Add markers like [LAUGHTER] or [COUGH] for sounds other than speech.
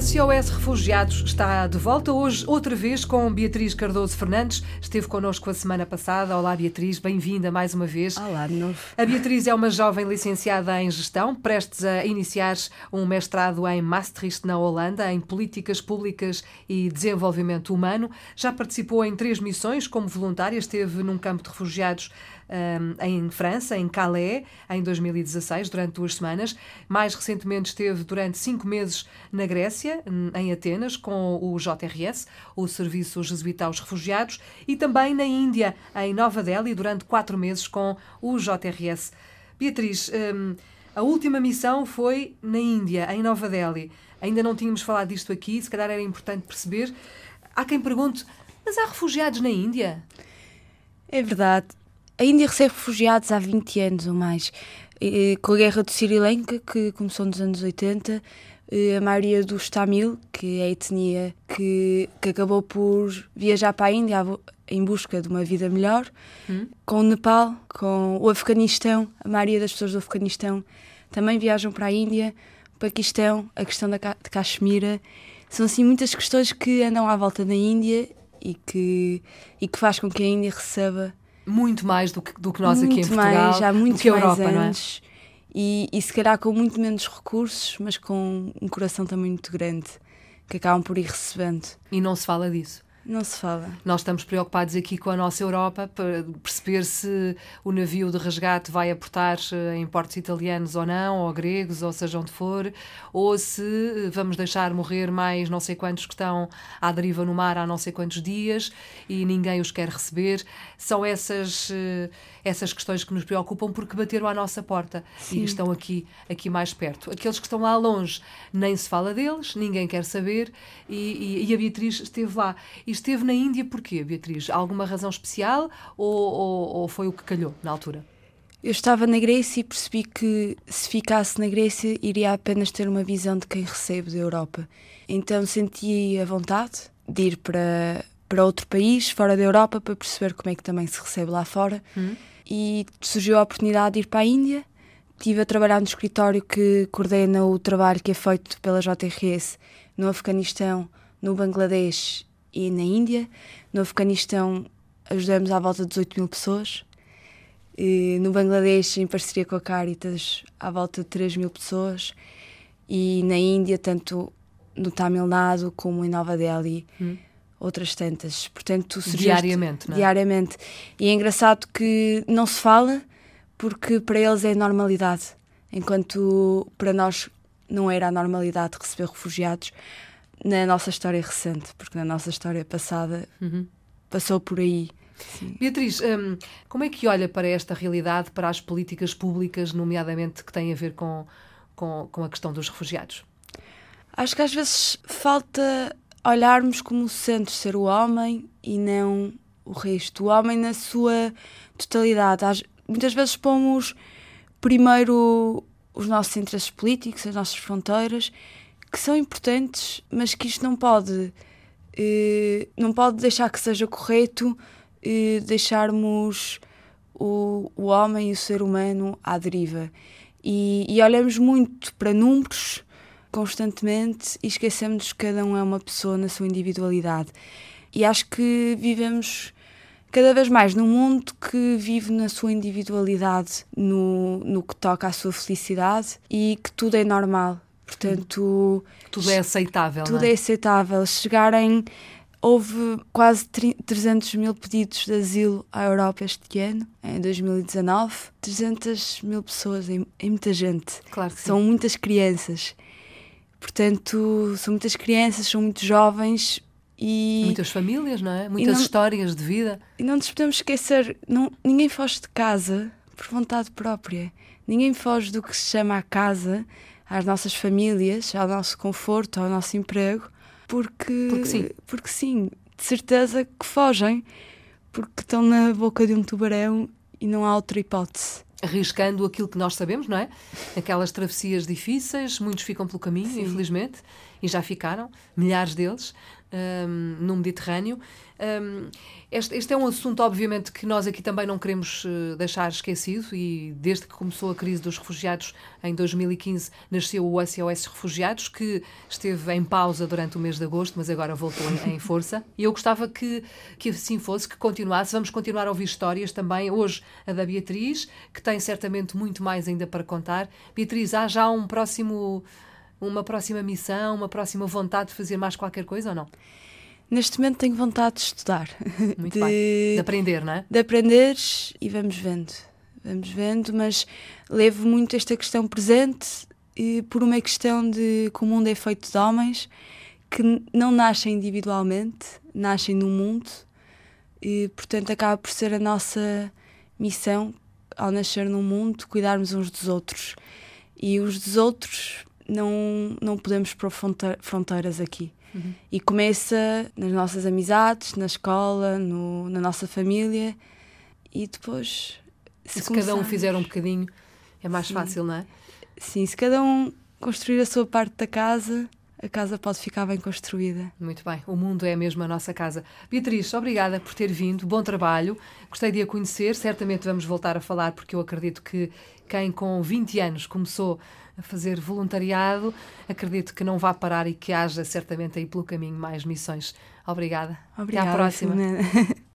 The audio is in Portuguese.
SOS Refugiados está de volta hoje, outra vez com Beatriz Cardoso Fernandes. Esteve connosco a semana passada. Olá, Beatriz, bem-vinda mais uma vez. Olá, de novo. A Beatriz é uma jovem licenciada em gestão, prestes a iniciar um mestrado em Maastricht, na Holanda, em políticas públicas e desenvolvimento humano. Já participou em três missões como voluntária, esteve num campo de refugiados um, em França, em Calais, em 2016, durante duas semanas. Mais recentemente esteve durante cinco meses na Grécia, em Atenas, com o JRS, o Serviço Jesuíta aos Refugiados, e também na Índia, em Nova Delhi, durante quatro meses com o JRS. Beatriz, um, a última missão foi na Índia, em Nova Delhi. Ainda não tínhamos falado disto aqui, se calhar era importante perceber. Há quem pergunte, mas há refugiados na Índia? É verdade. A Índia recebe refugiados há 20 anos ou mais. Com a guerra do Sri Lanka, que começou nos anos 80, a maioria dos Tamil, que é a etnia que, que acabou por viajar para a Índia em busca de uma vida melhor, hum. com o Nepal, com o Afeganistão, a maioria das pessoas do Afeganistão também viajam para a Índia, o Paquistão, a questão da, de Caxemira. São assim muitas questões que andam à volta da Índia e que, e que faz com que a Índia receba muito mais do que, do que nós muito aqui em Portugal, mais, há muito do que a Europa, anos, não é? E, e se calhar com muito menos recursos, mas com um coração também muito grande, que acabam por ir recebendo. E não se fala disso. Não se fala. Nós estamos preocupados aqui com a nossa Europa para perceber se o navio de resgate vai aportar eh, em portos italianos ou não, ou gregos, ou seja onde for, ou se vamos deixar morrer mais não sei quantos que estão à deriva no mar há não sei quantos dias e ninguém os quer receber. São essas, eh, essas questões que nos preocupam porque bateram à nossa porta Sim. e estão aqui, aqui mais perto. Aqueles que estão lá longe, nem se fala deles, ninguém quer saber e, e, e a Beatriz esteve lá. E esteve na Índia porquê, Beatriz? Alguma razão especial ou, ou, ou foi o que calhou na altura? Eu estava na Grécia e percebi que se ficasse na Grécia iria apenas ter uma visão de quem recebe da Europa. Então senti a vontade de ir para, para outro país, fora da Europa, para perceber como é que também se recebe lá fora. Hum. E surgiu a oportunidade de ir para a Índia. Estive a trabalhar no escritório que coordena o trabalho que é feito pela JRS no Afeganistão, no Bangladesh e na Índia. No Afeganistão ajudamos à volta de 18 mil pessoas. E no Bangladesh, em parceria com a Caritas, à volta de 3 mil pessoas. E na Índia, tanto no Tamil Nadu como em Nova Delhi, hum. outras tantas. Portanto, diariamente, não é? Diariamente. E é engraçado que não se fala porque para eles é normalidade, enquanto para nós não era a normalidade receber refugiados na nossa história recente, porque na nossa história passada uhum. passou por aí. Sim. Beatriz, hum, como é que olha para esta realidade, para as políticas públicas, nomeadamente que têm a ver com, com, com a questão dos refugiados? Acho que às vezes falta olharmos como centro ser o homem e não o resto. O homem na sua totalidade. Muitas vezes pomos primeiro os nossos interesses políticos, as nossas fronteiras, que são importantes, mas que isto não pode, eh, não pode deixar que seja correto eh, deixarmos o, o homem e o ser humano à deriva. E, e olhamos muito para números constantemente e esquecemos que cada um é uma pessoa na sua individualidade. E acho que vivemos cada vez mais num mundo que vive na sua individualidade, no, no que toca à sua felicidade e que tudo é normal. Portanto, tudo é aceitável. Tudo é? é? aceitável. Chegarem. Houve quase 300 mil pedidos de asilo à Europa este ano, em 2019. 300 mil pessoas, é, muita gente. Claro que São sim. muitas crianças. Portanto, são muitas crianças, são muitos jovens e. Muitas famílias, não é? Muitas não, histórias de vida. E não nos podemos esquecer: não, ninguém foge de casa por vontade própria. Ninguém foge do que se chama a casa às nossas famílias, ao nosso conforto, ao nosso emprego, porque, porque sim. Porque sim, de certeza que fogem, porque estão na boca de um tubarão e não há outra hipótese. Arriscando aquilo que nós sabemos, não é? Aquelas travessias difíceis, muitos ficam pelo caminho, sim. infelizmente, e já ficaram, milhares deles. Um, no Mediterrâneo. Um, este, este, é um assunto, obviamente, que nós aqui também não queremos uh, deixar esquecido e desde que começou a crise dos refugiados em 2015 nasceu o SOS Refugiados, que esteve em pausa durante o mês de agosto, mas agora voltou em, em força. E eu gostava que, que assim fosse, que continuasse. Vamos continuar a ouvir histórias também. Hoje a da Beatriz, que tem certamente muito mais ainda para contar. Beatriz, há já um próximo uma próxima missão, uma próxima vontade de fazer mais qualquer coisa ou não? Neste momento tenho vontade de estudar. Muito de, bem. De aprender, não é? De aprender e vamos vendo. Vamos vendo, mas levo muito esta questão presente e por uma questão de que o mundo é feito de homens que não nascem individualmente, nascem no mundo e, portanto, acaba por ser a nossa missão ao nascer no mundo cuidarmos uns dos outros. E os dos outros não, não podemos pôr fronteiras aqui. Uhum. E começa nas nossas amizades, na escola, no, na nossa família e depois. Se, se cada um fizer um bocadinho, é mais Sim. fácil, não é? Sim, se cada um construir a sua parte da casa, a casa pode ficar bem construída. Muito bem, o mundo é mesmo a nossa casa. Beatriz, obrigada por ter vindo, bom trabalho, gostei de a conhecer, certamente vamos voltar a falar, porque eu acredito que quem com 20 anos começou a fazer voluntariado, acredito que não vá parar e que haja certamente aí pelo caminho mais missões. Obrigada. Obrigada Até à próxima. [LAUGHS]